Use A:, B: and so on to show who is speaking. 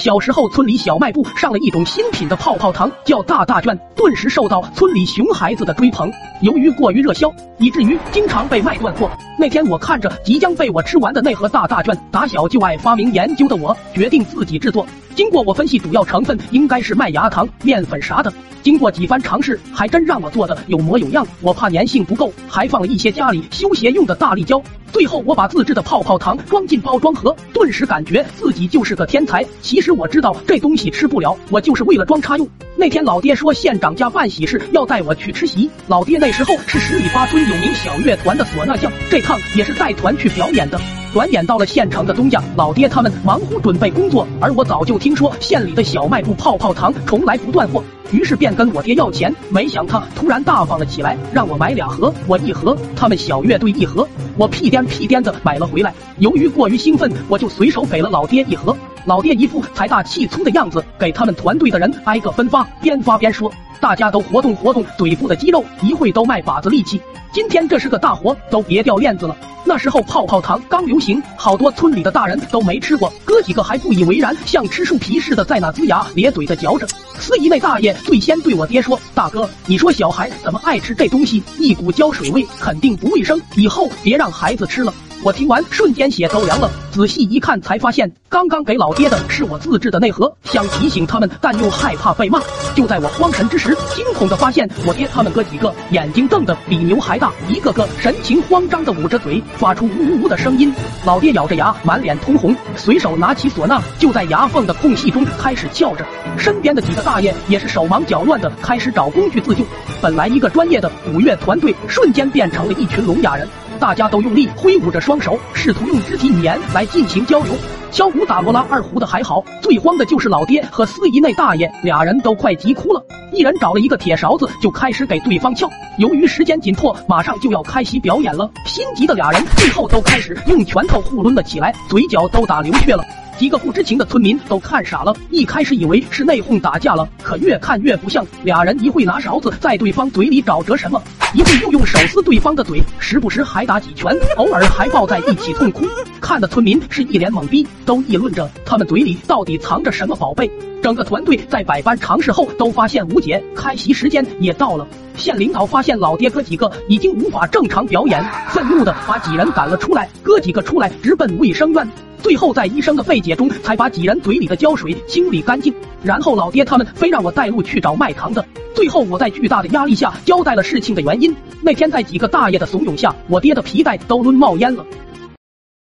A: 小时候村里小卖部上了一种新品的泡泡糖，叫大大卷，顿时受到村里熊孩子的追捧。由于过于热销，以至于经常被卖断货。那天我看着即将被我吃完的那盒大大卷，打小就爱发明研究的我，决定自己制作。经过我分析，主要成分应该是麦芽糖、面粉啥的。经过几番尝试，还真让我做的有模有样。我怕粘性不够，还放了一些家里修鞋用的大力胶。最后，我把自制的泡泡糖装进包装盒，顿时感觉自己就是个天才。其实我知道这东西吃不了，我就是为了装叉用。那天老爹说县长家办喜事，要带我去吃席。老爹那时候是十里八村有名小乐团的唢呐匠，这趟也是带团去表演的。转眼到了县城的东家，老爹他们忙乎准备工作，而我早就听说县里的小卖部泡泡糖从来不断货，于是便跟我爹要钱。没想他突然大方了起来，让我买俩盒，我一盒，他们小乐队一盒。我屁颠屁颠的买了回来。由于过于兴奋，我就随手给了老爹一盒。老爹一副财大气粗的样子，给他们团队的人挨个分发，边发边说：“大家都活动活动嘴部的肌肉，一会都卖把子力气。今天这是个大活，都别掉链子了。”那时候泡泡糖刚流行，好多村里的大人都没吃过，哥几个还不以为然，像吃树皮似的在那龇牙咧嘴的嚼着。司仪那大爷最先对我爹说：“大哥，你说小孩怎么爱吃这东西？一股胶水味，肯定不卫生，以后别让孩子吃了。”我听完，瞬间血都凉了。仔细一看，才发现刚刚给老爹的是我自制的内核，想提醒他们，但又害怕被骂。就在我慌神之时，惊恐的发现我爹他们哥几个眼睛瞪得比牛还大，一个个神情慌张的捂着嘴，发出呜呜呜的声音。老爹咬着牙，满脸通红，随手拿起唢呐，就在牙缝的空隙中开始撬着。身边的几个大爷也是手忙脚乱的，开始找工具自救。本来一个专业的鼓乐团队，瞬间变成了一群聋哑人。大家都用力挥舞着双手，试图用肢体语言来进行交流。敲鼓打罗拉二胡的还好，最慌的就是老爹和司仪那大爷，俩人都快急哭了。一人找了一个铁勺子，就开始给对方撬。由于时间紧迫，马上就要开席表演了，心急的俩人最后都开始用拳头互抡了起来，嘴角都打流血了。几个不知情的村民都看傻了，一开始以为是内讧打架了，可越看越不像。俩人一会拿勺子在对方嘴里找着什么，一会又用手撕对方的嘴，时不时还打几拳，偶尔还抱在一起痛哭。看的村民是一脸懵逼，都议论着他们嘴里到底藏着什么宝贝。整个团队在百般尝试后都发现无解，开席时间也到了。县领导发现老爹哥几个已经无法正常表演，愤怒的把几人赶了出来，哥几个出来直奔卫生院。最后在医生的费解中，才把几人嘴里的胶水清理干净。然后老爹他们非让我带路去找卖糖的。最后我在巨大的压力下交代了事情的原因。那天在几个大爷的怂恿下，我爹的皮带都抡冒烟了。